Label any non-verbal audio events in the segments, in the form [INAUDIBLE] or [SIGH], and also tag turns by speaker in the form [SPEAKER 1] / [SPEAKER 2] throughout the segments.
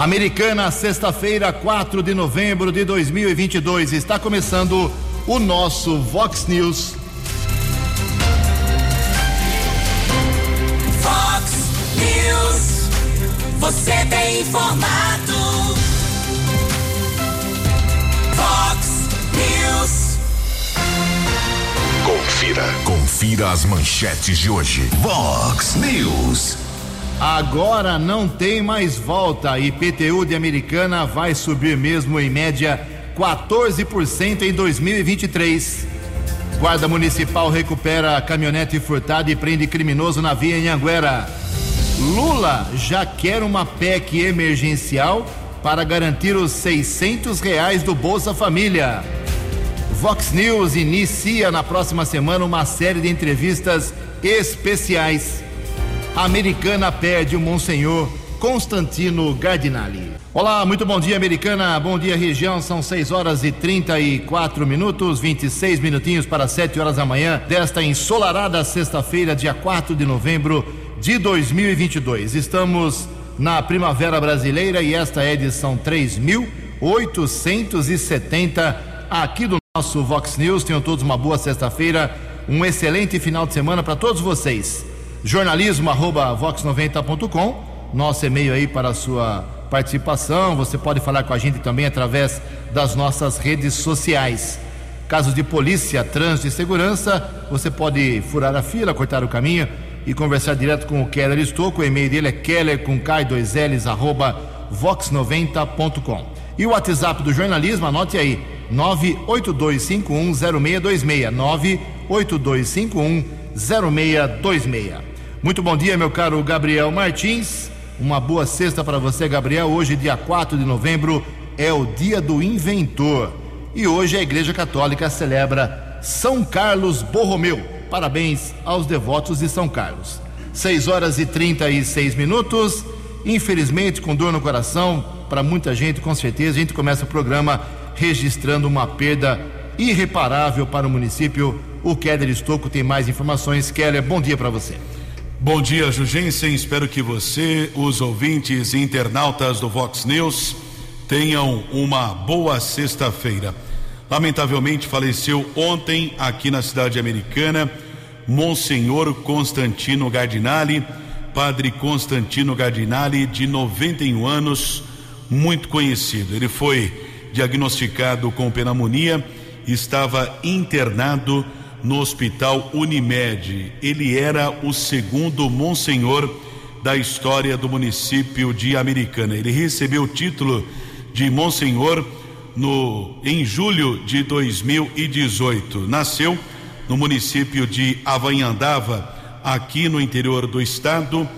[SPEAKER 1] Americana, sexta-feira, 4 de novembro de 2022. Está começando o nosso Vox News.
[SPEAKER 2] Vox News. Você tem informado. Vox News.
[SPEAKER 3] Confira. Confira as manchetes de hoje. Vox News.
[SPEAKER 1] Agora não tem mais volta. IPTU de Americana vai subir mesmo em média 14% em 2023. Guarda Municipal recupera caminhonete furtada e prende criminoso na via em Anguera. Lula já quer uma PEC emergencial para garantir os 600 reais do Bolsa Família. Vox News inicia na próxima semana uma série de entrevistas especiais. A Americana perde o Monsenhor Constantino Gardinali. Olá, muito bom dia, Americana. Bom dia, região. São 6 horas e 34 minutos, 26 minutinhos para 7 horas da manhã desta ensolarada sexta-feira, dia 4 de novembro de 2022. Estamos na Primavera Brasileira e esta é a edição 3870 aqui do nosso Vox News. Tenham todos uma boa sexta-feira, um excelente final de semana para todos vocês. Jornalismo arroba vox90.com, nosso e-mail aí para a sua participação. Você pode falar com a gente também através das nossas redes sociais. Casos de polícia, trânsito e segurança, você pode furar a fila, cortar o caminho e conversar direto com o Keller Estouco. O e-mail dele é keller com K2Ls arroba vox90.com. E o WhatsApp do jornalismo, anote aí, 982510626. 982510626. Muito bom dia, meu caro Gabriel Martins. Uma boa sexta para você, Gabriel. Hoje, dia 4 de novembro, é o dia do inventor. E hoje a Igreja Católica celebra São Carlos Borromeu. Parabéns aos devotos de São Carlos. 6 horas e 36 minutos. Infelizmente, com dor no coração, para muita gente, com certeza, a gente começa o programa registrando uma perda irreparável para o município. O Keller Estocco tem mais informações. Keller, bom dia para você.
[SPEAKER 4] Bom dia, Jugensen. Espero que você, os ouvintes e internautas do Vox News tenham uma boa sexta-feira. Lamentavelmente faleceu ontem aqui na cidade americana Monsenhor Constantino Gardinali, Padre Constantino Gardinali, de 91 anos, muito conhecido. Ele foi diagnosticado com pneumonia, estava internado no Hospital Unimed. Ele era o segundo Monsenhor da história do município de Americana. Ele recebeu o título de Monsenhor no em julho de 2018. Nasceu no município de Avanhandava, aqui no interior do estado.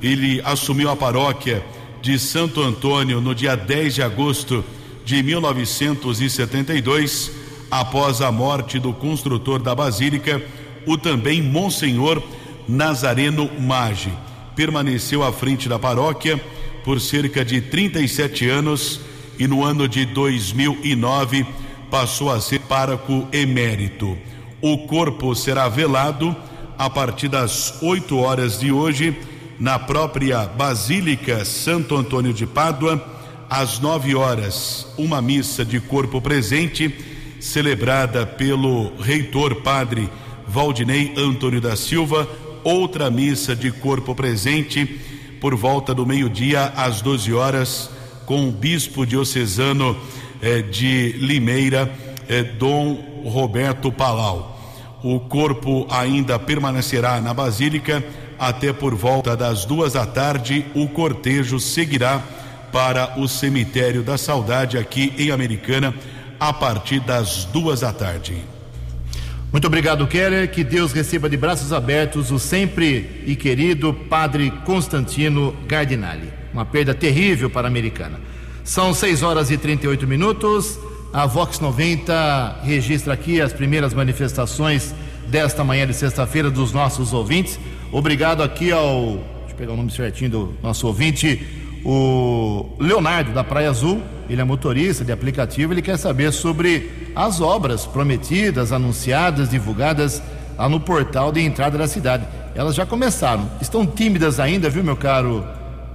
[SPEAKER 4] Ele assumiu a paróquia de Santo Antônio no dia 10 de agosto de 1972, após a morte do construtor da Basílica, o também Monsenhor Nazareno Maggi. Permaneceu à frente da paróquia por cerca de 37 anos e no ano de 2009 passou a ser pároco emérito. O corpo será velado a partir das 8 horas de hoje na própria Basílica Santo Antônio de Pádua, às 9 horas, uma missa de corpo presente celebrada pelo reitor padre Valdinei Antônio da Silva, outra missa de corpo presente por volta do meio-dia às 12 horas com o bispo diocesano eh, de Limeira, eh, Dom Roberto Palau. O corpo ainda permanecerá na Basílica até por volta das duas da tarde. O cortejo seguirá para o cemitério da Saudade aqui em Americana a partir das duas da tarde.
[SPEAKER 1] Muito obrigado, Keller. Que Deus receba de braços abertos o sempre e querido Padre Constantino Gardinali. Uma perda terrível para a americana. São 6 horas e 38 minutos. A Vox 90 registra aqui as primeiras manifestações desta manhã de sexta-feira dos nossos ouvintes. Obrigado aqui ao. Deixa eu pegar o nome certinho do nosso ouvinte, o Leonardo da Praia Azul. Ele é motorista de aplicativo. Ele quer saber sobre as obras prometidas, anunciadas, divulgadas lá no portal de entrada da cidade. Elas já começaram. Estão tímidas ainda, viu, meu caro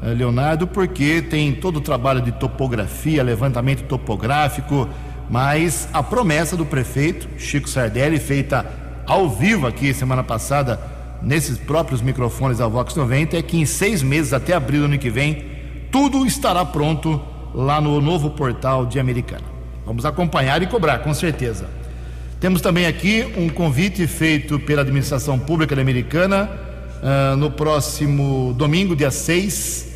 [SPEAKER 1] eh, Leonardo, porque tem todo o trabalho de topografia, levantamento topográfico, mas a promessa do prefeito Chico Sardelli, feita ao vivo aqui semana passada, nesses próprios microfones da Vox 90, é que em seis meses, até abril do ano que vem, tudo estará pronto lá no novo portal de Americana. Vamos acompanhar e cobrar, com certeza. Temos também aqui um convite feito pela administração pública Americana uh, no próximo domingo, dia 6,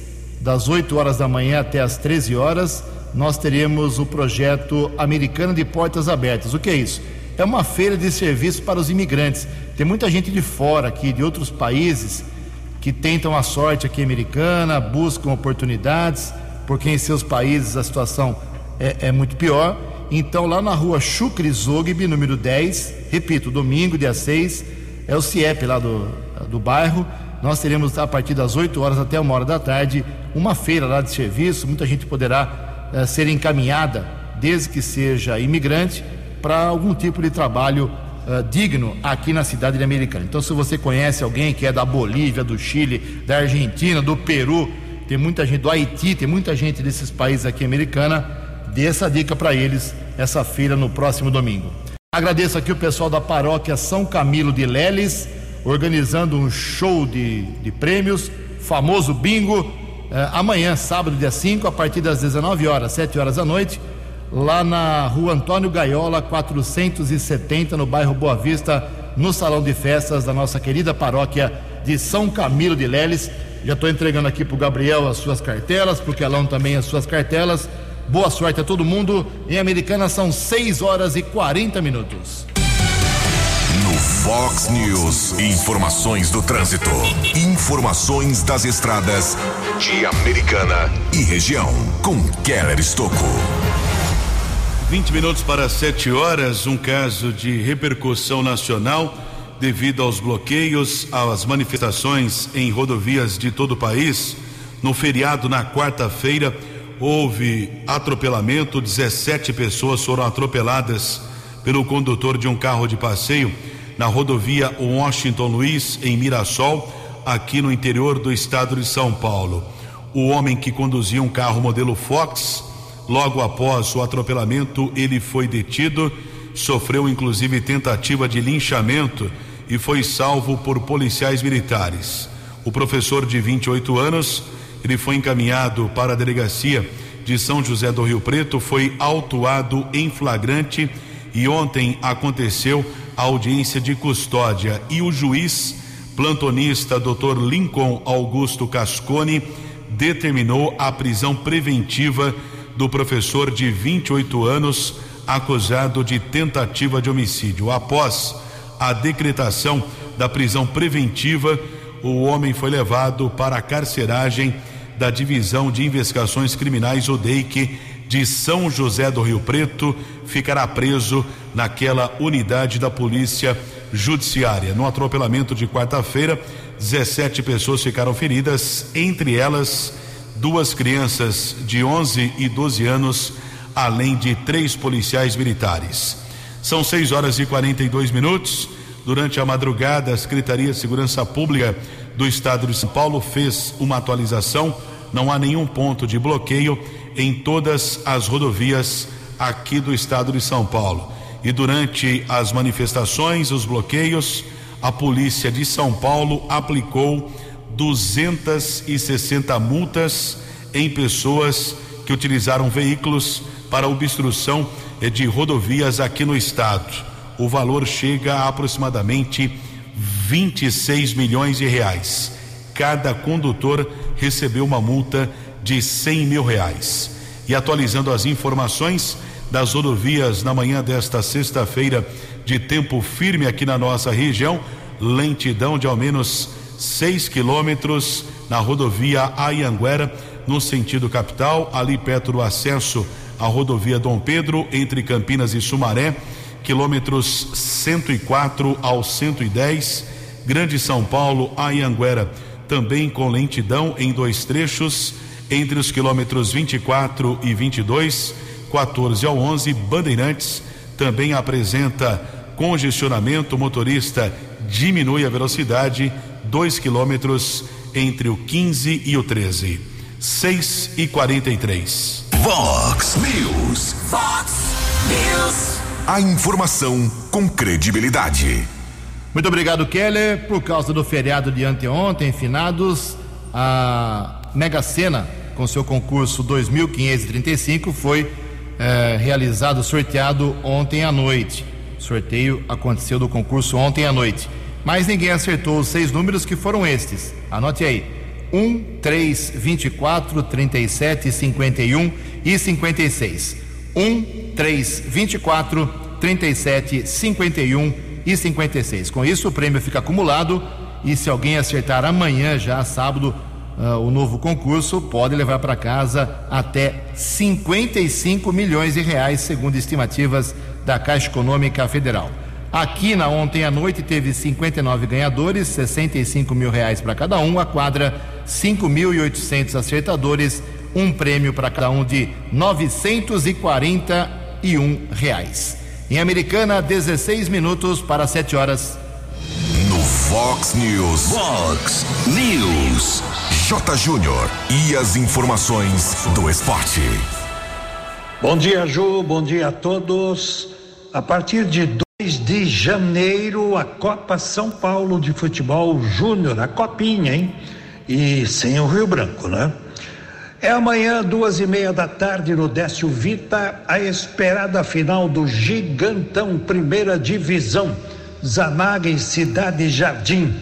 [SPEAKER 1] das 8 horas da manhã até as 13 horas. Nós teremos o projeto Americana de Portas Abertas. O que é isso? É uma feira de serviço para os imigrantes. Tem muita gente de fora aqui, de outros países, que tentam a sorte aqui americana, buscam oportunidades, porque em seus países a situação é, é muito pior então, lá na rua Chucri Zogby, número 10, repito, domingo, dia 6, é o CIEP lá do, do bairro. Nós teremos a partir das 8 horas até uma hora da tarde uma feira lá de serviço. Muita gente poderá eh, ser encaminhada, desde que seja imigrante, para algum tipo de trabalho uh, digno aqui na cidade de Americana. Então, se você conhece alguém que é da Bolívia, do Chile, da Argentina, do Peru, tem muita gente do Haiti, tem muita gente desses países aqui americana dê essa dica para eles essa feira no próximo domingo. Agradeço aqui o pessoal da paróquia São Camilo de Leles, organizando um show de, de prêmios, famoso bingo, eh, amanhã, sábado, dia 5, a partir das 19 horas, 7 horas da noite, lá na rua Antônio Gaiola, 470, no bairro Boa Vista, no salão de festas da nossa querida paróquia de São Camilo de Leles. Já estou entregando aqui para o Gabriel as suas cartelas, para o também as suas cartelas. Boa sorte a todo mundo. Em Americana são 6 horas e 40 minutos.
[SPEAKER 3] No Fox News, informações do trânsito, informações das estradas de Americana e região, com Keller Estocco.
[SPEAKER 4] 20 minutos para 7 horas, um caso de repercussão nacional devido aos bloqueios, às manifestações em rodovias de todo o país. No feriado, na quarta-feira, houve atropelamento, 17 pessoas foram atropeladas pelo condutor de um carro de passeio na rodovia Washington Luiz, em Mirassol, aqui no interior do estado de São Paulo. O homem que conduzia um carro modelo Fox, logo após o atropelamento, ele foi detido, sofreu inclusive tentativa de linchamento e foi salvo por policiais militares. O professor de 28 anos ele foi encaminhado para a delegacia de São José do Rio Preto, foi autuado em flagrante e ontem aconteceu a audiência de custódia e o juiz plantonista Dr. Lincoln Augusto Cascone determinou a prisão preventiva do professor de 28 anos acusado de tentativa de homicídio. Após a decretação da prisão preventiva, o homem foi levado para a carceragem da Divisão de Investigações Criminais ODEIC de São José do Rio Preto ficará preso naquela unidade da Polícia Judiciária. No atropelamento de quarta-feira, 17 pessoas ficaram feridas, entre elas duas crianças de 11 e 12 anos, além de três policiais militares. São 6 horas e 42 minutos. Durante a madrugada, a Secretaria de Segurança Pública do Estado de São Paulo fez uma atualização não há nenhum ponto de bloqueio em todas as rodovias aqui do estado de São Paulo. E durante as manifestações, os bloqueios, a polícia de São Paulo aplicou 260 multas em pessoas que utilizaram veículos para obstrução de rodovias aqui no estado. O valor chega a aproximadamente 26 milhões de reais. Cada condutor recebeu uma multa de 100 mil reais. E atualizando as informações das rodovias na manhã desta sexta-feira, de tempo firme aqui na nossa região, lentidão de ao menos 6 quilômetros na rodovia Ayanguera, no sentido capital, ali perto do acesso à rodovia Dom Pedro, entre Campinas e Sumaré, quilômetros 104 ao 110, Grande São Paulo, Ayanguera também com lentidão em dois trechos, entre os quilômetros 24 e 22, 14 ao 11, Bandeirantes também apresenta congestionamento. O motorista diminui a velocidade, 2 quilômetros entre o 15 e o 13. 6 e 43.
[SPEAKER 3] Vox News.
[SPEAKER 5] Fox News.
[SPEAKER 3] A informação com credibilidade.
[SPEAKER 1] Muito obrigado, Keller. Por causa do feriado de anteontem, finados, a Mega Sena, com seu concurso 2535, foi eh, realizado, sorteado ontem à noite. O sorteio aconteceu do concurso ontem à noite. Mas ninguém acertou os seis números que foram estes. Anote aí: 1, 3, 24, 37, 51 e 56. 1, 3, 24, 37, 51 e 56. Com isso, o prêmio fica acumulado e se alguém acertar amanhã, já sábado, uh, o novo concurso, pode levar para casa até 55 milhões de reais, segundo estimativas da Caixa Econômica Federal. Aqui na ontem à noite teve 59 ganhadores, 65 mil reais para cada um. A quadra 5.800 acertadores, um prêmio para cada um de 941 reais. Em Americana, 16 minutos para 7 horas.
[SPEAKER 3] No Fox News. Fox News. J. Júnior. E as informações do esporte.
[SPEAKER 6] Bom dia, Ju. Bom dia a todos. A partir de 2 de janeiro, a Copa São Paulo de Futebol Júnior, a Copinha, hein? E sem o Rio Branco, né? É amanhã, duas e meia da tarde, no Décio Vita, a esperada final do Gigantão Primeira Divisão, Zanaga e Cidade Jardim,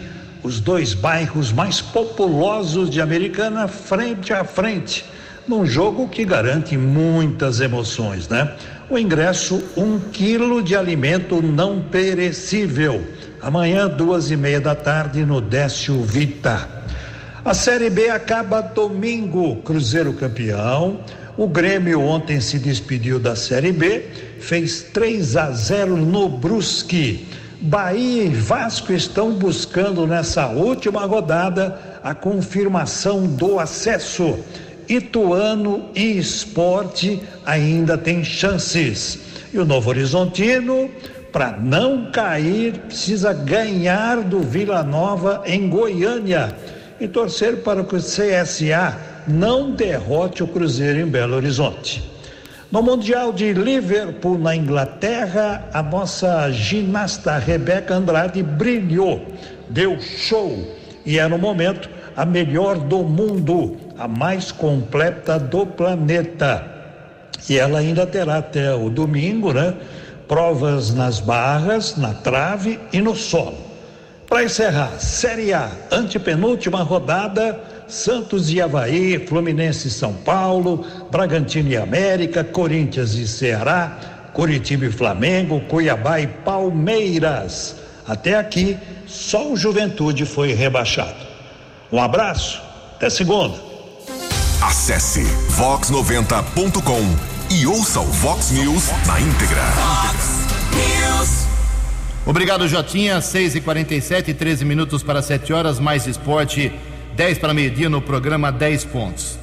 [SPEAKER 6] os dois bairros mais populosos de Americana, frente a frente, num jogo que garante muitas emoções, né? O ingresso, um quilo de alimento não perecível. Amanhã, duas e meia da tarde, no Décio Vita. A Série B acaba domingo, Cruzeiro campeão. O Grêmio ontem se despediu da Série B, fez 3 a 0 no Brusque. Bahia e Vasco estão buscando nessa última rodada a confirmação do acesso. Ituano e Esporte ainda têm chances. E o Novo Horizontino, para não cair, precisa ganhar do Vila Nova em Goiânia e torcer para que o CSA não derrote o Cruzeiro em Belo Horizonte. No Mundial de Liverpool, na Inglaterra, a nossa ginasta Rebeca Andrade brilhou, deu show e era no momento a melhor do mundo, a mais completa do planeta. E ela ainda terá até o domingo, né? Provas nas barras, na trave e no solo. Para encerrar, Série A, antepenúltima rodada, Santos e Havaí, Fluminense e São Paulo, Bragantino e América, Corinthians e Ceará, Curitiba e Flamengo, Cuiabá e Palmeiras. Até aqui, só o Juventude foi rebaixado. Um abraço, até segunda.
[SPEAKER 3] Acesse vox90.com e ouça o Vox News na íntegra.
[SPEAKER 1] Obrigado, Jotinha. 6 e 47 13 minutos para 7 horas, mais esporte, 10 para meio-dia no programa 10 pontos.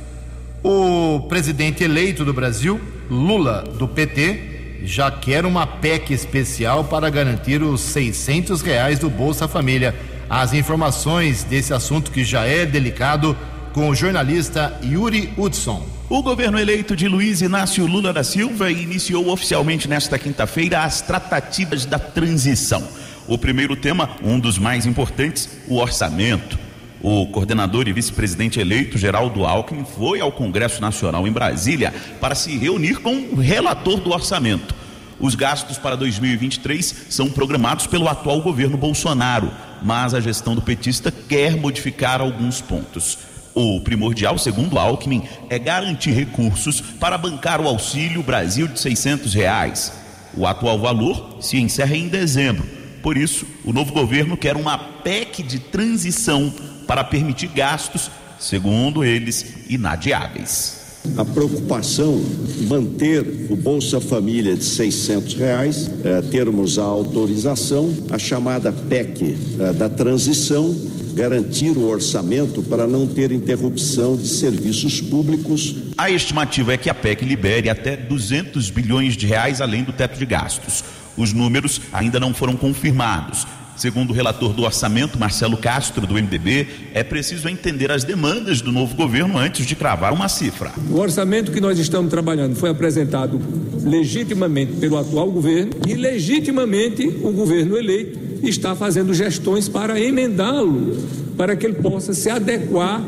[SPEAKER 1] O presidente eleito do Brasil, Lula, do PT, já quer uma PEC especial para garantir os 600 reais do Bolsa Família. As informações desse assunto que já é delicado com o jornalista Yuri Hudson.
[SPEAKER 7] O governo eleito de Luiz Inácio Lula da Silva iniciou oficialmente nesta quinta-feira as tratativas da transição. O primeiro tema, um dos mais importantes, o orçamento. O coordenador e vice-presidente eleito, Geraldo Alckmin, foi ao Congresso Nacional em Brasília para se reunir com o relator do orçamento. Os gastos para 2023 são programados pelo atual governo Bolsonaro, mas a gestão do petista quer modificar alguns pontos. O primordial, segundo Alckmin, é garantir recursos para bancar o Auxílio Brasil de 600 reais. O atual valor se encerra em dezembro. Por isso, o novo governo quer uma PEC de transição para permitir gastos, segundo eles, inadiáveis.
[SPEAKER 8] A preocupação manter o Bolsa Família de 600 reais, eh, termos a autorização, a chamada PEC eh, da transição, garantir o orçamento para não ter interrupção de serviços públicos.
[SPEAKER 7] A estimativa é que a PEC libere até 200 bilhões de reais além do teto de gastos. Os números ainda não foram confirmados. Segundo o relator do orçamento, Marcelo Castro, do MDB, é preciso entender as demandas do novo governo antes de cravar uma cifra.
[SPEAKER 9] O orçamento que nós estamos trabalhando foi apresentado legitimamente pelo atual governo e legitimamente o governo eleito está fazendo gestões para emendá-lo, para que ele possa se adequar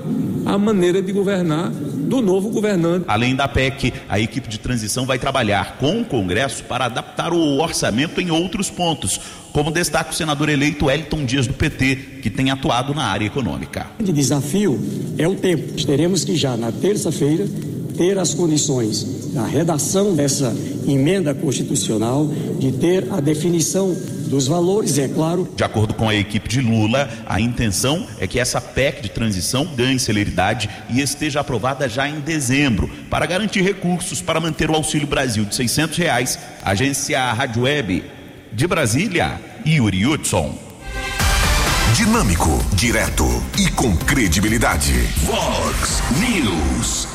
[SPEAKER 9] à maneira de governar do novo governante.
[SPEAKER 7] Além da PEC, a equipe de transição vai trabalhar com o Congresso para adaptar o orçamento em outros pontos, como destaca o senador eleito Elton Dias do PT, que tem atuado na área econômica.
[SPEAKER 10] O desafio é o tempo. Teremos que já na terça-feira ter as condições da redação dessa emenda constitucional, de ter a definição dos valores, é claro.
[SPEAKER 7] De acordo com a equipe de Lula, a intenção é que essa PEC de transição ganhe celeridade e esteja aprovada já em dezembro, para garantir recursos para manter o Auxílio Brasil de 600 reais. Agência Rádio Web de Brasília, Yuri Hudson.
[SPEAKER 3] Dinâmico, direto e com credibilidade. Vox News.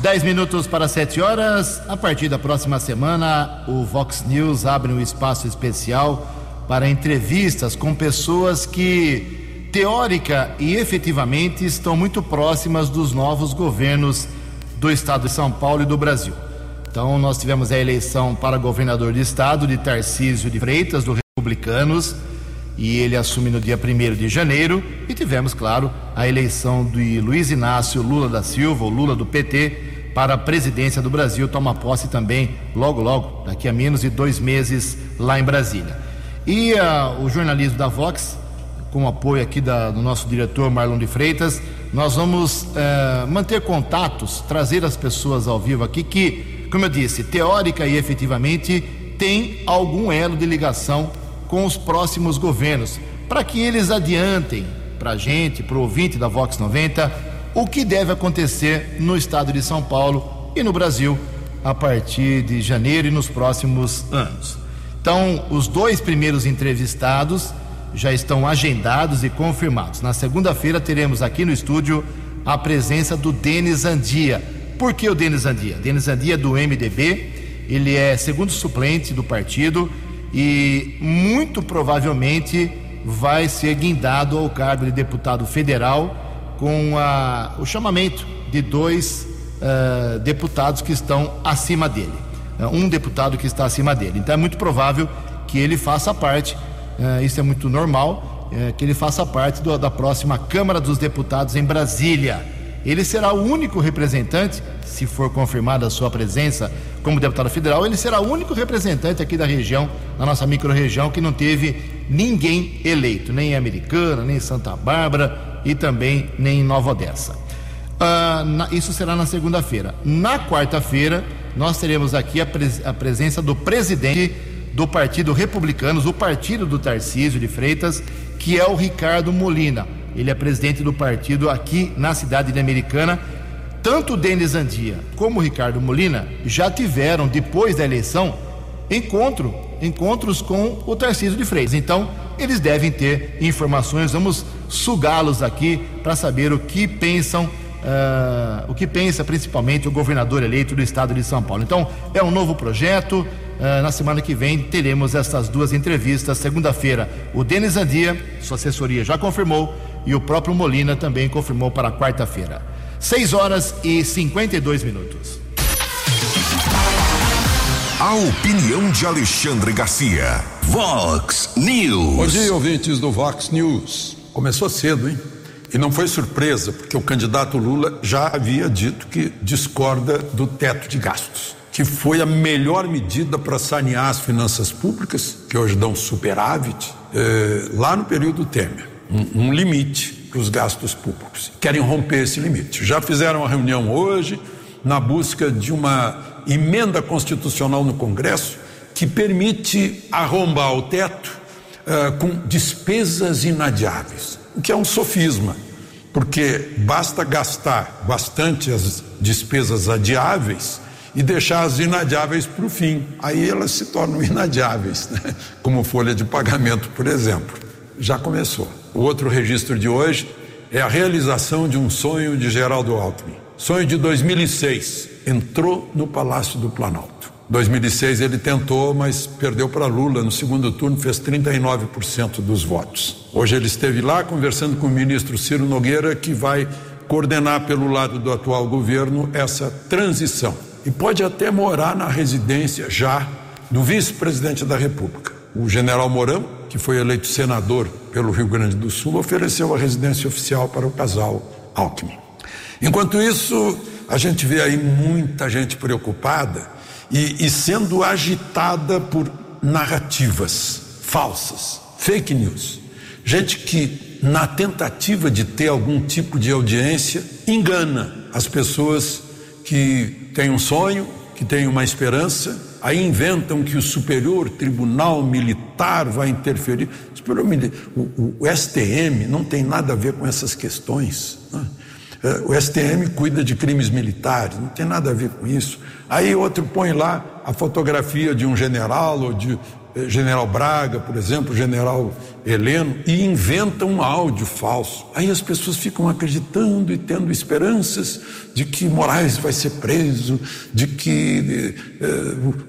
[SPEAKER 1] 10 minutos para 7 horas. A partir da próxima semana, o Vox News abre um espaço especial para entrevistas com pessoas que, teórica e efetivamente, estão muito próximas dos novos governos do estado de São Paulo e do Brasil. Então, nós tivemos a eleição para governador de estado de Tarcísio de Freitas, do Republicanos, e ele assume no dia 1 de janeiro. E tivemos, claro, a eleição de Luiz Inácio Lula da Silva, o Lula do PT, para a presidência do Brasil. Toma posse também, logo, logo, daqui a menos de dois meses, lá em Brasília. E uh, o jornalismo da Vox, com o apoio aqui da, do nosso diretor Marlon de Freitas, nós vamos uh, manter contatos, trazer as pessoas ao vivo aqui que como eu disse, teórica e efetivamente, tem algum elo de ligação com os próximos governos, para que eles adiantem para a gente, para o ouvinte da Vox 90, o que deve acontecer no estado de São Paulo e no Brasil a partir de janeiro e nos próximos anos. Então, os dois primeiros entrevistados já estão agendados e confirmados. Na segunda-feira teremos aqui no estúdio a presença do Denis Andia por que o Denis Andia? Denis Andia é do MDB, ele é segundo suplente do partido e muito provavelmente vai ser guindado ao cargo de deputado federal com a, o chamamento de dois uh, deputados que estão acima dele. Uh, um deputado que está acima dele. Então é muito provável que ele faça parte, uh, isso é muito normal, que ele faça parte da próxima Câmara dos Deputados em Brasília. Ele será o único representante, se for confirmada a sua presença como deputado federal, ele será o único representante aqui da região, da nossa microrregião, que não teve ninguém eleito, nem em Americana, nem em Santa Bárbara e também nem em Nova Odessa. Uh, na, isso será na segunda-feira. Na quarta-feira, nós teremos aqui a, pres, a presença do presidente do Partido Republicanos, o partido do Tarcísio de Freitas, que é o Ricardo Molina. Ele é presidente do partido aqui na cidade de Americana. Tanto Denis Andia como Ricardo Molina já tiveram, depois da eleição, encontro, encontros com o Tarcísio de Freitas. Então, eles devem ter informações. Vamos sugá-los aqui para saber o que pensam Uh, o que pensa principalmente o governador eleito do estado de São Paulo. Então, é um novo projeto. Uh, na semana que vem teremos essas duas entrevistas. Segunda-feira, o Denis Andia, sua assessoria já confirmou, e o próprio Molina também confirmou para quarta-feira. 6 horas e 52 minutos.
[SPEAKER 3] A opinião de Alexandre Garcia. Vox News.
[SPEAKER 11] Bom dia, ouvintes do Vox News. Começou cedo, hein? E não foi surpresa, porque o candidato Lula já havia dito que discorda do teto de gastos, que foi a melhor medida para sanear as finanças públicas, que hoje dão superávit, eh, lá no período Temer um, um limite para os gastos públicos. Querem romper esse limite. Já fizeram uma reunião hoje na busca de uma emenda constitucional no Congresso que permite arrombar o teto uh, com despesas inadiáveis, o que é um sofisma, porque basta gastar bastante as despesas adiáveis e deixar as inadiáveis para o fim. Aí elas se tornam [LAUGHS] inadiáveis, né? como folha de pagamento, por exemplo. Já começou. O outro registro de hoje é a realização de um sonho de Geraldo Alckmin. Sonho de 2006. Entrou no Palácio do Planalto. 2006 ele tentou, mas perdeu para Lula. No segundo turno fez 39% dos votos. Hoje ele esteve lá conversando com o ministro Ciro Nogueira, que vai coordenar pelo lado do atual governo essa transição. E pode até morar na residência já do vice-presidente da República. O general Mourão, que foi eleito senador pelo Rio Grande do Sul, ofereceu a residência oficial para o casal Alckmin. Enquanto isso, a gente vê aí muita gente preocupada e, e sendo agitada por narrativas falsas, fake news. Gente que, na tentativa de ter algum tipo de audiência, engana as pessoas que têm um sonho, que têm uma esperança, aí inventam que o Superior Tribunal Militar vai interferir. O, o, o STM não tem nada a ver com essas questões. Né? É, o STM cuida de crimes militares, não tem nada a ver com isso. Aí outro põe lá a fotografia de um general, ou de eh, general Braga, por exemplo, general Heleno, e inventa um áudio falso. Aí as pessoas ficam acreditando e tendo esperanças de que Moraes vai ser preso, de que eh,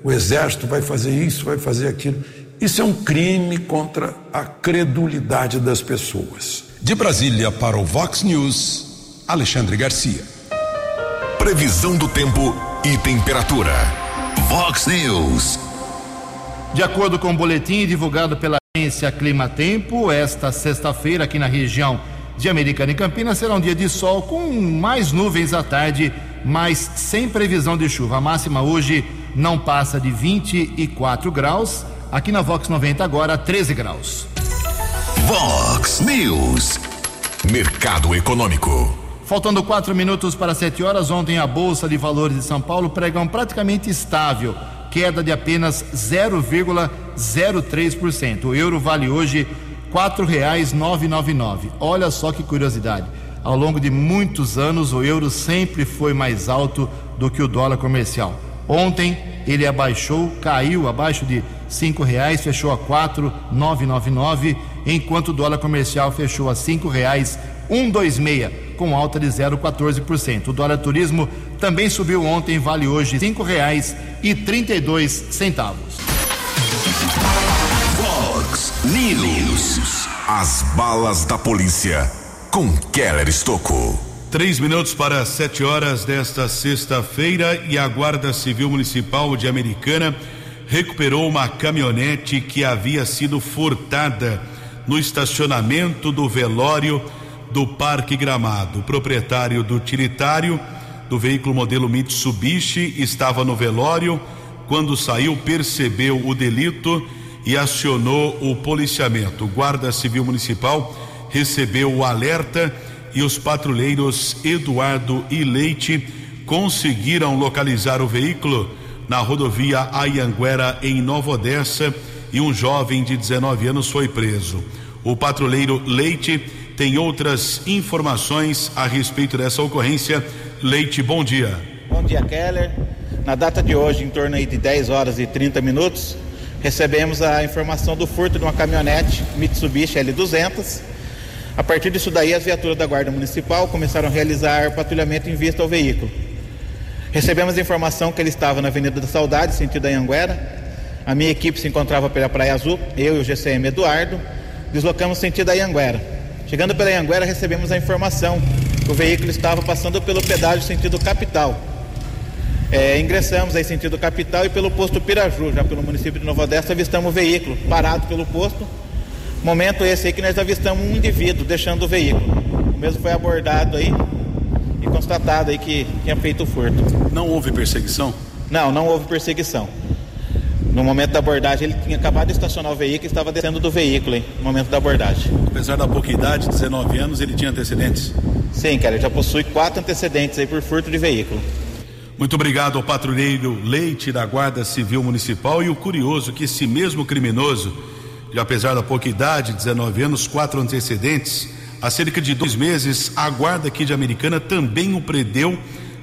[SPEAKER 11] o, o exército vai fazer isso, vai fazer aquilo. Isso é um crime contra a credulidade das pessoas.
[SPEAKER 3] De Brasília para o Vox News. Alexandre Garcia. Previsão do tempo e temperatura. Vox News.
[SPEAKER 1] De acordo com o boletim divulgado pela agência Clima Tempo, esta sexta-feira aqui na região de Americana e Campinas será um dia de sol com mais nuvens à tarde, mas sem previsão de chuva. A máxima hoje não passa de 24 graus. Aqui na Vox 90 agora 13 graus.
[SPEAKER 3] Vox News. Mercado Econômico.
[SPEAKER 1] Faltando quatro minutos para sete horas, ontem a Bolsa de Valores de São Paulo pregam praticamente estável, queda de apenas 0,03%. O euro vale hoje nove, nove. Olha só que curiosidade. Ao longo de muitos anos, o euro sempre foi mais alto do que o dólar comercial. Ontem ele abaixou, caiu abaixo de cinco reais, fechou a quatro nove, nove, nove, enquanto o dólar comercial fechou a cinco reais 126, com alta de 0,14%. O dólar turismo também subiu ontem, vale hoje R$ 5,32 centavos.
[SPEAKER 3] Fox News. As balas da polícia com Keller Estocou.
[SPEAKER 4] Três minutos para sete horas desta sexta-feira e a Guarda Civil Municipal de Americana recuperou uma caminhonete que havia sido furtada no estacionamento do velório do Parque Gramado. O proprietário do utilitário do veículo modelo Mitsubishi estava no velório. Quando saiu, percebeu o delito e acionou o policiamento. O Guarda Civil Municipal recebeu o alerta e os patrulheiros Eduardo e Leite conseguiram localizar o veículo na rodovia Ayanguera, em Nova Odessa, e um jovem de 19 anos foi preso. O patrulheiro Leite tem outras informações a respeito dessa ocorrência. Leite, bom dia.
[SPEAKER 12] Bom dia, Keller. Na data de hoje, em torno de 10 horas e 30 minutos, recebemos a informação do furto de uma caminhonete Mitsubishi L200. A partir disso daí, as viaturas da Guarda Municipal começaram a realizar patrulhamento em vista ao veículo. Recebemos a informação que ele estava na Avenida da Saudade, sentido Anhanguera. A minha equipe se encontrava pela Praia Azul, eu e o GCM Eduardo, deslocamos sentido Anhanguera. Chegando pela Anguera, recebemos a informação que o veículo estava passando pelo pedágio sentido capital. É, ingressamos aí sentido capital e pelo posto Piraju, já pelo município de Nova Odessa, avistamos o veículo parado pelo posto. Momento esse aí que nós avistamos um indivíduo deixando o veículo. O mesmo foi abordado aí e constatado aí que tinha feito o furto.
[SPEAKER 4] Não houve perseguição?
[SPEAKER 12] Não, não houve perseguição. No momento da abordagem, ele tinha acabado de estacionar o veículo e estava descendo do veículo, hein, no momento da abordagem.
[SPEAKER 4] Apesar da pouca idade, 19 anos, ele tinha antecedentes?
[SPEAKER 12] Sim, cara, ele já possui quatro antecedentes aí por furto de veículo.
[SPEAKER 4] Muito obrigado ao patrulheiro Leite da Guarda Civil Municipal e o curioso que esse mesmo criminoso, e apesar da pouca idade, 19 anos, quatro antecedentes, há cerca de dois meses, a guarda aqui de Americana também o prendeu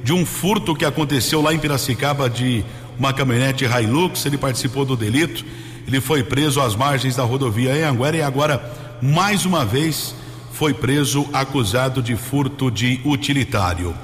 [SPEAKER 4] de um furto que aconteceu lá em Piracicaba de uma caminhonete Hilux, ele participou do delito, ele foi preso às margens da rodovia Anhanguera e agora, mais uma vez, foi preso acusado de furto de utilitário.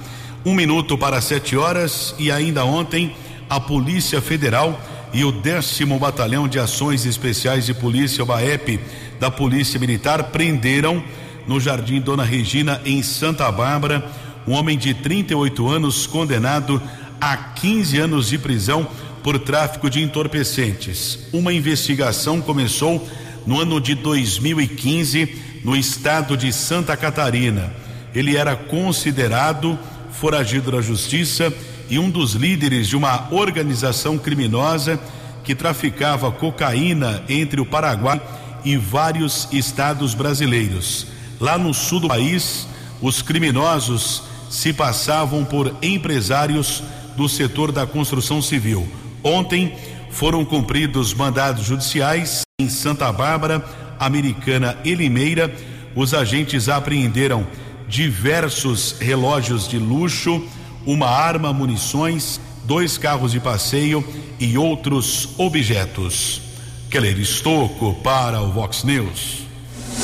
[SPEAKER 4] Um minuto para sete horas e ainda ontem, a Polícia Federal e o décimo Batalhão de Ações Especiais de Polícia, o BAEP, da Polícia Militar, prenderam no Jardim Dona Regina, em Santa Bárbara, um homem de 38 anos condenado a 15 anos de prisão por tráfico de entorpecentes. Uma investigação começou no ano de 2015 no estado de Santa Catarina. Ele era considerado foragido da justiça e um dos líderes de uma organização criminosa que traficava cocaína entre o Paraguai e vários estados brasileiros. Lá no sul do país, os criminosos se passavam por empresários do setor da construção civil. Ontem foram cumpridos mandados judiciais em Santa Bárbara, Americana e Limeira. Os agentes apreenderam diversos relógios de luxo, uma arma, munições, dois carros de passeio e outros objetos. Keller Estocco para o Vox News.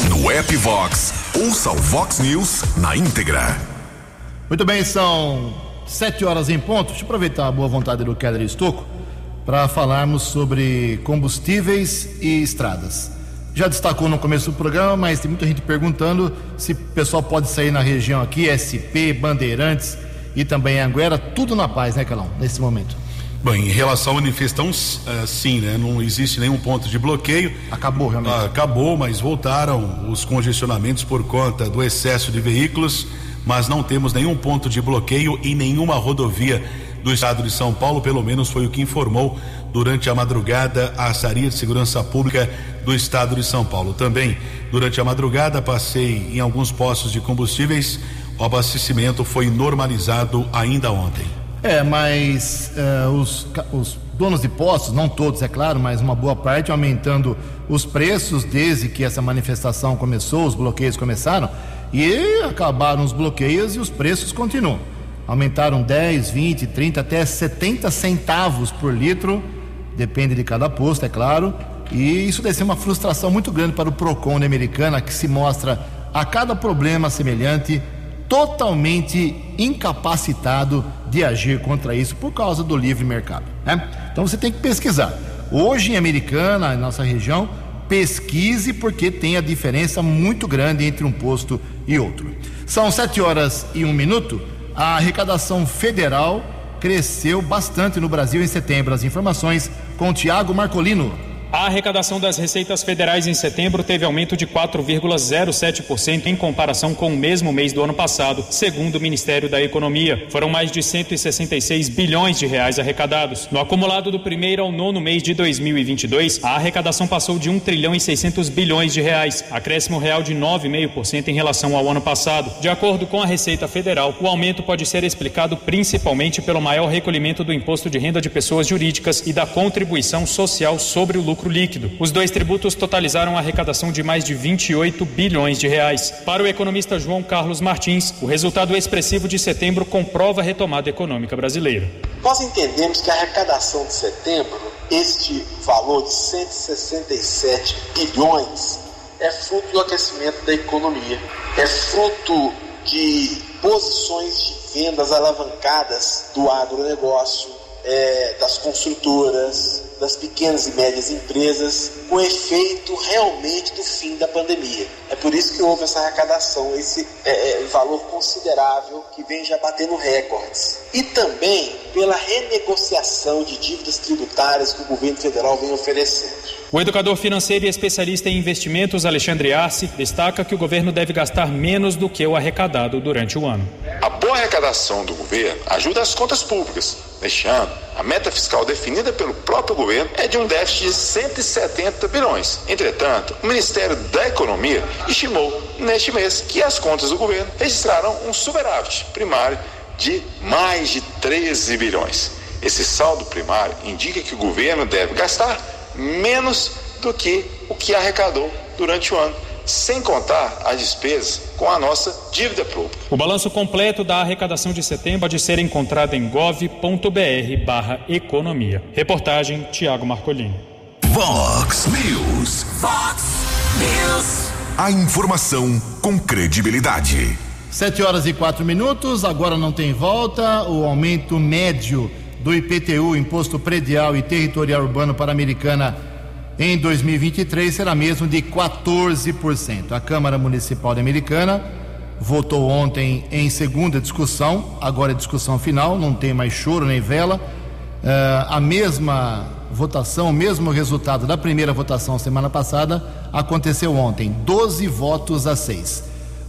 [SPEAKER 3] No app Vox, ouça o Vox News na íntegra.
[SPEAKER 1] Muito bem, são sete horas em ponto. Deixa eu aproveitar a boa vontade do Keller Estocco para falarmos sobre combustíveis e estradas. Já destacou no começo do programa, mas tem muita gente perguntando se o pessoal pode sair na região aqui, SP, Bandeirantes e também Anguera, tudo na paz, né, Calão, nesse momento.
[SPEAKER 4] Bom, em relação à manifestação, uh, sim, né? Não existe nenhum ponto de bloqueio.
[SPEAKER 1] Acabou, realmente. Uh,
[SPEAKER 4] acabou, mas voltaram os congestionamentos por conta do excesso de veículos, mas não temos nenhum ponto de bloqueio em nenhuma rodovia do estado de São Paulo, pelo menos foi o que informou durante a madrugada a Saria de Segurança Pública do estado de São Paulo. Também, durante a madrugada, passei em alguns postos de combustíveis, o abastecimento foi normalizado ainda ontem.
[SPEAKER 1] É, mas uh, os, os donos de postos, não todos, é claro, mas uma boa parte, aumentando os preços desde que essa manifestação começou, os bloqueios começaram, e acabaram os bloqueios e os preços continuam. Aumentaram 10, 20, 30, até 70 centavos por litro, depende de cada posto, é claro. E isso deve ser uma frustração muito grande para o PROCON Americana, que se mostra a cada problema semelhante totalmente incapacitado de agir contra isso por causa do livre mercado. Né? Então você tem que pesquisar. Hoje em Americana, em nossa região, pesquise porque tem a diferença muito grande entre um posto e outro. São sete horas e um minuto. A arrecadação federal cresceu bastante no Brasil em setembro. As informações com Tiago Marcolino.
[SPEAKER 13] A arrecadação das receitas federais em setembro teve aumento de 4,07% em comparação com o mesmo mês do ano passado, segundo o Ministério da Economia. Foram mais de 166 bilhões de reais arrecadados. No acumulado do primeiro ao nono mês de 2022, a arrecadação passou de 1 trilhão e 600 bilhões de reais, acréscimo real de 9,5% em relação ao ano passado. De acordo com a Receita Federal, o aumento pode ser explicado principalmente pelo maior recolhimento do imposto de renda de pessoas jurídicas e da contribuição social sobre o lucro lucro líquido. Os dois tributos totalizaram a arrecadação de mais de 28 bilhões de reais. Para o economista João Carlos Martins, o resultado expressivo de setembro comprova a retomada econômica brasileira.
[SPEAKER 14] Nós entendemos que a arrecadação de setembro, este valor de 167 bilhões, é fruto do aquecimento da economia, é fruto de posições de vendas alavancadas do agronegócio, é, das construtoras, das pequenas e médias empresas, com efeito realmente do fim da pandemia. É por isso que houve essa arrecadação, esse é, é, valor considerável que vem já batendo recordes. E também pela renegociação de dívidas tributárias que o governo federal vem oferecendo.
[SPEAKER 13] O educador financeiro e especialista em investimentos, Alexandre Arce, destaca que o governo deve gastar menos do que o arrecadado durante o ano.
[SPEAKER 15] A boa arrecadação do governo ajuda as contas públicas. Neste ano, a meta fiscal definida pelo próprio governo é de um déficit de 170 bilhões. Entretanto, o Ministério da Economia estimou neste mês que as contas do governo registraram um superávit primário de mais de 13 bilhões. Esse saldo primário indica que o governo deve gastar menos do que o que arrecadou durante o ano, sem contar as despesas com a nossa dívida pública.
[SPEAKER 13] O balanço completo da arrecadação de setembro pode ser encontrado em gov.br/economia. Reportagem Tiago Marcolini.
[SPEAKER 3] Vox News.
[SPEAKER 2] Vox News.
[SPEAKER 3] A informação com credibilidade.
[SPEAKER 1] Sete horas e quatro minutos. Agora não tem volta. O aumento médio do IPTU, Imposto Predial e Territorial Urbano para a Americana, em 2023 será mesmo de 14%. A Câmara Municipal de Americana votou ontem em segunda discussão, agora é discussão final, não tem mais choro nem vela. Uh, a mesma votação, o mesmo resultado da primeira votação semana passada aconteceu ontem, 12 votos a 6.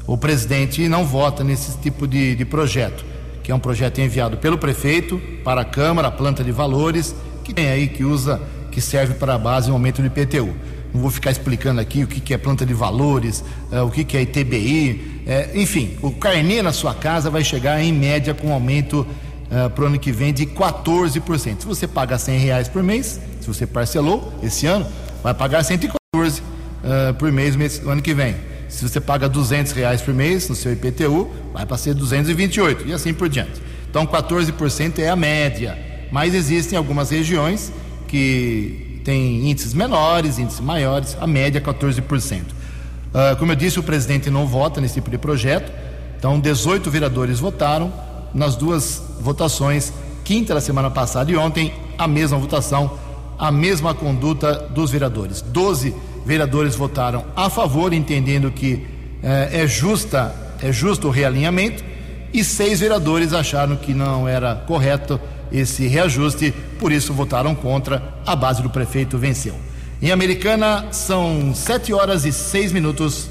[SPEAKER 1] O presidente não vota nesse tipo de, de projeto, que é um projeto enviado pelo prefeito para a Câmara, a planta de valores, que tem aí que usa, que serve para a base um aumento do IPTU. Não vou ficar explicando aqui o que, que é planta de valores, uh, o que, que é ITBI, é, enfim, o carnê na sua casa vai chegar em média com um aumento uh, para o ano que vem de 14%. Se você paga 100 reais por mês, se você parcelou esse ano, vai pagar 114 uh, por mês no ano que vem. Se você paga 200 reais por mês no seu IPTU, vai para ser 228 e assim por diante. Então 14% é a média, mas existem algumas regiões que têm índices menores, índices maiores, a média é 14%. Uh, como eu disse, o presidente não vota nesse tipo de projeto, então 18 vereadores votaram nas duas votações, quinta da semana passada e ontem, a mesma votação, a mesma conduta dos vereadores. 12 vereadores votaram a favor, entendendo que eh, é justa, é justo o realinhamento, e seis vereadores acharam que não era correto esse reajuste, por isso votaram contra. A base do prefeito venceu. Em Americana, são sete horas e seis minutos.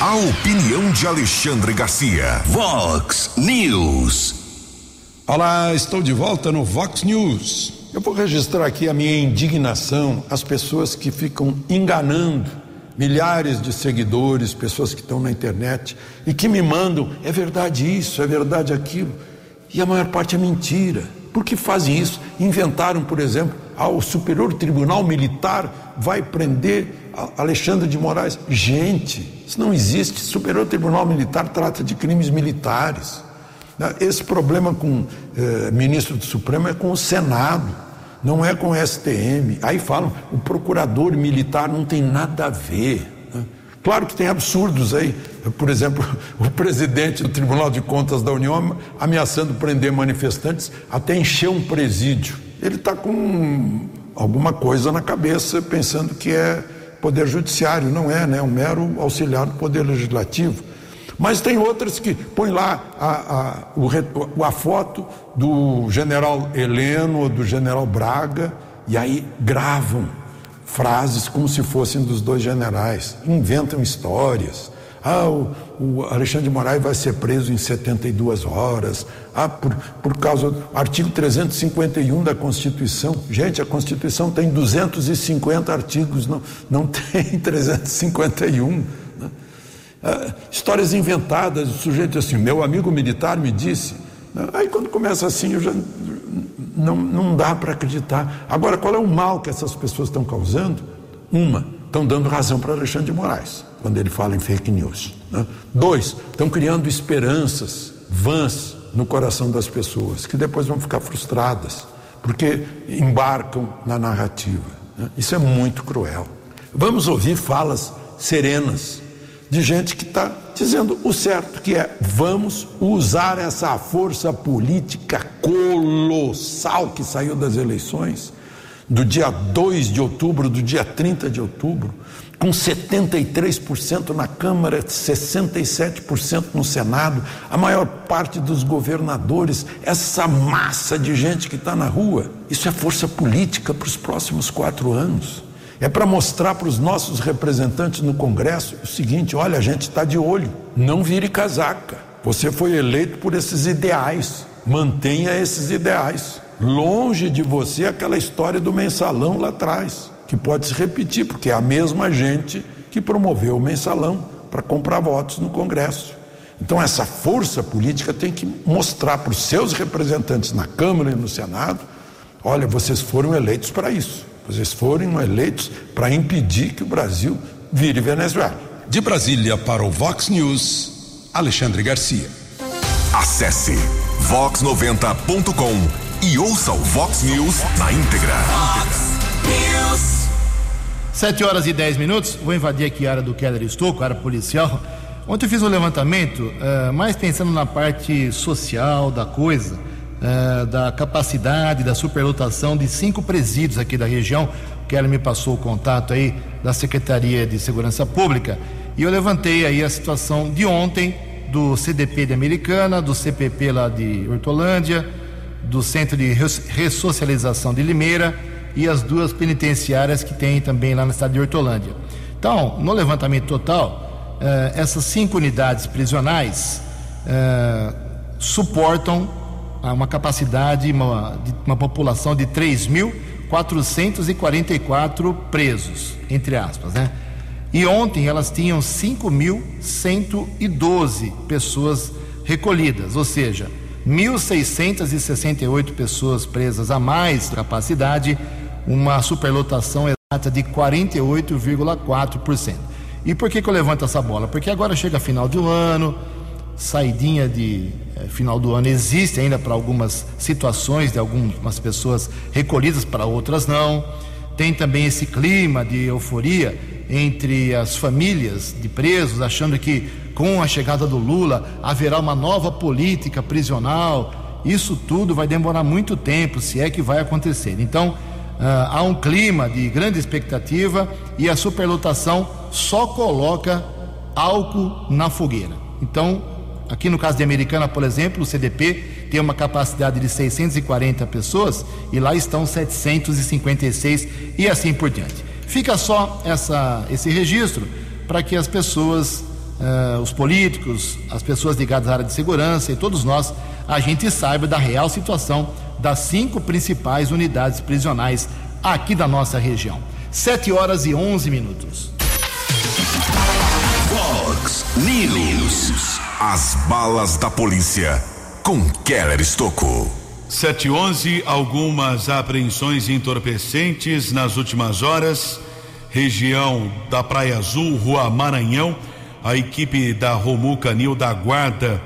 [SPEAKER 3] A opinião de Alexandre Garcia. Vox News.
[SPEAKER 11] Olá, estou de volta no Vox News. Eu vou registrar aqui a minha indignação às pessoas que ficam enganando milhares de seguidores, pessoas que estão na internet e que me mandam, é verdade isso, é verdade aquilo. E a maior parte é mentira. Por que fazem isso? Inventaram, por exemplo, ao Superior Tribunal Militar vai prender Alexandre de Moraes. Gente, isso não existe. Superior Tribunal Militar trata de crimes militares. Né? Esse problema com eh, ministro do Supremo é com o Senado, não é com o STM. Aí falam, o procurador militar não tem nada a ver. Claro que tem absurdos aí. Por exemplo, [LAUGHS] o presidente do Tribunal de Contas da União ameaçando prender manifestantes até encher um presídio. Ele está com alguma coisa na cabeça, pensando que é poder judiciário. Não é, né? Um mero auxiliar do poder legislativo. Mas tem outras que põem lá a, a, a foto do general Heleno ou do general Braga e aí gravam frases como se fossem dos dois generais, inventam histórias. Ah, o, o, Alexandre de Moraes vai ser preso em 72 horas. Ah, por, por causa do artigo 351 da Constituição. Gente, a Constituição tem 250 artigos, não, não [LAUGHS] tem 351. Né? Ah, histórias inventadas, o sujeito assim, meu amigo militar me disse. Né? Aí quando começa assim, eu já não, não dá para acreditar. Agora, qual é o mal que essas pessoas estão causando? Uma, estão dando razão para Alexandre de Moraes quando ele fala em fake news. Né? Dois, estão criando esperanças vãs no coração das pessoas, que depois vão ficar frustradas, porque embarcam na narrativa. Né? Isso é muito cruel. Vamos ouvir falas serenas de gente que está dizendo o certo, que é vamos usar essa força política colossal que saiu das eleições, do dia 2 de outubro, do dia 30 de outubro, com 73% na Câmara, 67% no Senado, a maior parte dos governadores, essa massa de gente que está na rua, isso é força política para os próximos quatro anos. É para mostrar para os nossos representantes no Congresso o seguinte: olha, a gente está de olho, não vire casaca. Você foi eleito por esses ideais, mantenha esses ideais. Longe de você aquela história do mensalão lá atrás que pode se repetir, porque é a mesma gente que promoveu o mensalão para comprar votos no Congresso. Então, essa força política tem que mostrar para os seus representantes na Câmara e no Senado: olha, vocês foram eleitos para isso, vocês foram eleitos para impedir que o Brasil vire Venezuela.
[SPEAKER 3] De Brasília para o Vox News, Alexandre Garcia. Acesse vox90.com e ouça o Vox News na íntegra. Vox
[SPEAKER 1] News. 7 horas e 10 minutos, vou invadir aqui a área do Keller Estouco, a área policial. Ontem eu fiz um levantamento, uh, mais pensando na parte social da coisa, eh, da capacidade da superlotação de cinco presídios aqui da região. O Kelly me passou o contato aí da Secretaria de Segurança Pública e eu levantei aí a situação de ontem do CDP de Americana, do CPP lá de Hortolândia, do Centro de Ressocialização de Limeira e as duas penitenciárias que tem também lá na cidade de Hortolândia. Então, no levantamento total, eh, essas cinco unidades prisionais eh, suportam uma capacidade, uma, uma população de 3.444 presos, entre aspas, né? E ontem elas tinham 5.112 pessoas recolhidas, ou seja, 1.668 pessoas presas a mais capacidade, uma superlotação exata de 48,4%. E por que, que eu levanto essa bola? Porque agora chega final do ano, saidinha de final do ano existe ainda para algumas situações de algumas pessoas recolhidas, para outras não. Tem também esse clima de euforia entre as famílias de presos, achando que com a chegada do Lula haverá uma nova política prisional. Isso tudo vai demorar muito tempo, se é que vai acontecer. Então, ah, há um clima de grande expectativa e a superlotação só coloca álcool na fogueira. Então, aqui no caso de Americana, por exemplo, o CDP tem uma capacidade de 640 pessoas e lá estão 756 e assim por diante. Fica só essa, esse registro para que as pessoas, uh, os políticos, as pessoas ligadas à área de segurança e todos nós, a gente saiba da real situação das cinco principais unidades prisionais aqui da nossa região. 7 horas e 11 minutos.
[SPEAKER 3] As balas da polícia com Keller Estocou.
[SPEAKER 4] 711, algumas apreensões entorpecentes nas últimas horas. Região da Praia Azul, Rua Maranhão. A equipe da Romu Canil da Guarda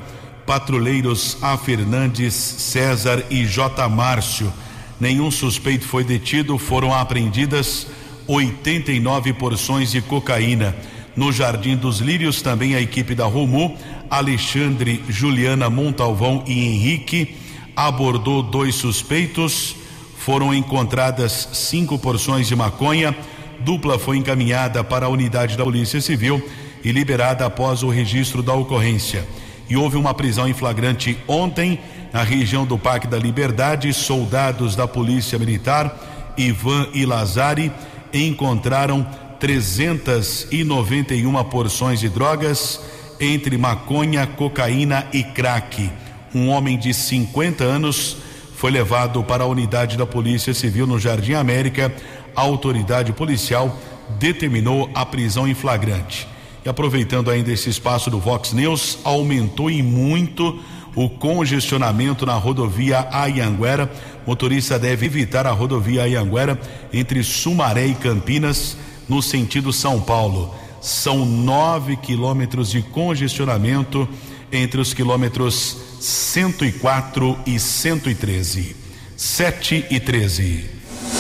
[SPEAKER 4] patrulheiros A. Fernandes, César e J. Márcio. Nenhum suspeito foi detido, foram apreendidas 89 porções de cocaína. No Jardim dos Lírios, também a equipe da Romu, Alexandre, Juliana Montalvão e Henrique, abordou dois suspeitos. Foram encontradas cinco porções de maconha. Dupla foi encaminhada para a unidade da Polícia Civil e liberada após o registro da ocorrência e houve uma prisão em flagrante ontem na região do Parque da Liberdade. Soldados da Polícia Militar, Ivan e Lazari, encontraram 391 porções de drogas entre maconha, cocaína e crack. Um homem de 50 anos foi levado para a unidade da Polícia Civil no Jardim América. A autoridade policial determinou a prisão em flagrante. E aproveitando ainda esse espaço do Vox News, aumentou em muito o congestionamento na rodovia Ayanguera. Motorista deve evitar a rodovia Ayanguera entre Sumaré e Campinas, no sentido São Paulo. São nove quilômetros de congestionamento entre os quilômetros 104 e 113. 7 e 13.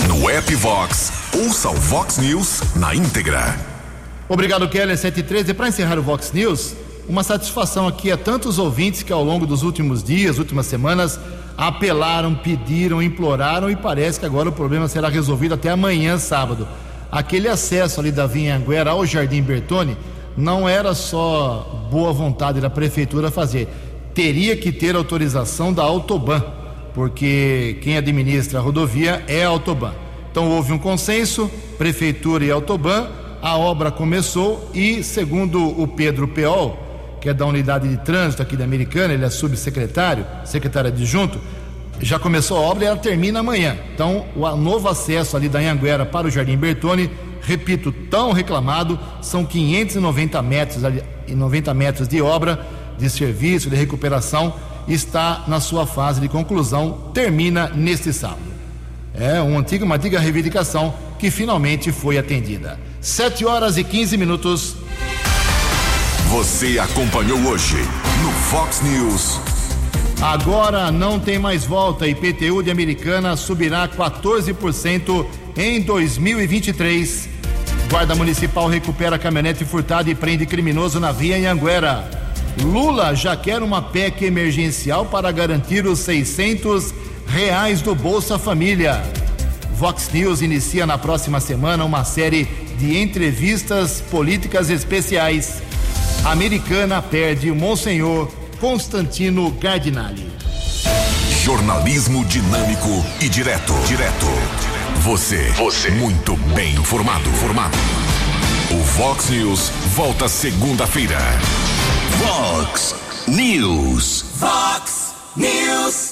[SPEAKER 3] No app Vox, ouça o Vox News na íntegra.
[SPEAKER 1] Obrigado, Keller 713. Para encerrar o Vox News, uma satisfação aqui a tantos ouvintes que ao longo dos últimos dias, últimas semanas, apelaram, pediram, imploraram e parece que agora o problema será resolvido até amanhã, sábado. Aquele acesso ali da Vinhanguera ao Jardim Bertone não era só boa vontade da prefeitura fazer, teria que ter autorização da Autoban, porque quem administra a rodovia é a Autoban. Então houve um consenso, prefeitura e Autoban a obra começou e, segundo o Pedro Peol, que é da unidade de trânsito aqui da Americana, ele é subsecretário, secretário adjunto, já começou a obra e ela termina amanhã. Então, o novo acesso ali da Anhanguera para o Jardim Bertone, repito, tão reclamado, são 590 metros, 90 metros de obra, de serviço, de recuperação, está na sua fase de conclusão, termina neste sábado. É uma antiga, uma antiga reivindicação que finalmente foi atendida. 7 horas e 15 minutos.
[SPEAKER 3] Você acompanhou hoje no Fox News.
[SPEAKER 1] Agora não tem mais volta. IPTU de Americana subirá 14% em 2023. Guarda Municipal recupera caminhonete furtada e prende criminoso na via em Anguera. Lula já quer uma PEC emergencial para garantir os 600 reais do Bolsa Família. Vox News inicia na próxima semana uma série de entrevistas políticas especiais. Americana perde o Monsenhor Constantino Gardinali.
[SPEAKER 3] Jornalismo dinâmico e direto. Direto. Você. Você. Muito bem informado. Formado. O Vox News volta segunda-feira.
[SPEAKER 2] Vox News. Vox News.